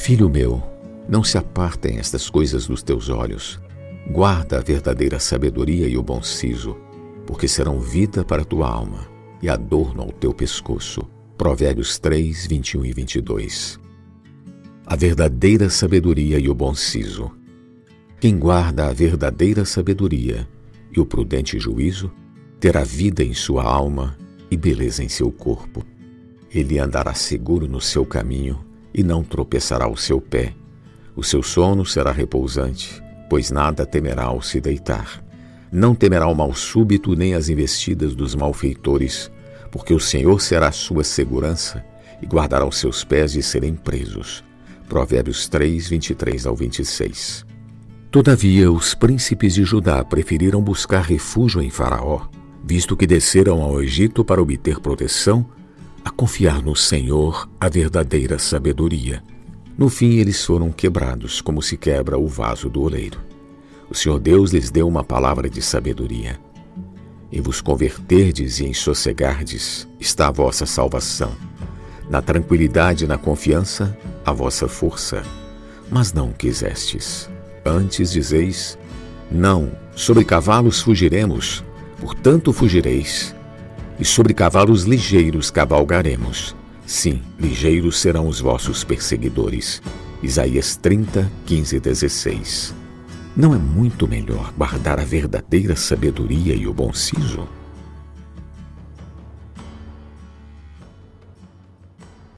Filho meu, não se apartem estas coisas dos teus olhos. Guarda a verdadeira sabedoria e o bom siso, porque serão vida para tua alma e adorno ao teu pescoço. Provérbios 3, 21 e 22. A verdadeira sabedoria e o bom siso. Quem guarda a verdadeira sabedoria e o prudente juízo terá vida em sua alma e beleza em seu corpo. Ele andará seguro no seu caminho e não tropeçará o seu pé. O seu sono será repousante, pois nada temerá ao se deitar. Não temerá o mal súbito nem as investidas dos malfeitores, porque o Senhor será sua segurança e guardará os seus pés de serem presos. Provérbios 3, 23 ao 26. Todavia, os príncipes de Judá preferiram buscar refúgio em Faraó, visto que desceram ao Egito para obter proteção, a confiar no Senhor a verdadeira sabedoria. No fim, eles foram quebrados, como se quebra o vaso do oleiro. O Senhor Deus lhes deu uma palavra de sabedoria. Em vos converterdes e em sossegardes está a vossa salvação. Na tranquilidade e na confiança, a vossa força. Mas não quisestes. Antes dizeis: Não, sobre cavalos fugiremos, portanto fugireis. E sobre cavalos ligeiros cavalgaremos. Sim, ligeiros serão os vossos perseguidores. Isaías 30, 15 e 16. Não é muito melhor guardar a verdadeira sabedoria e o bom siso?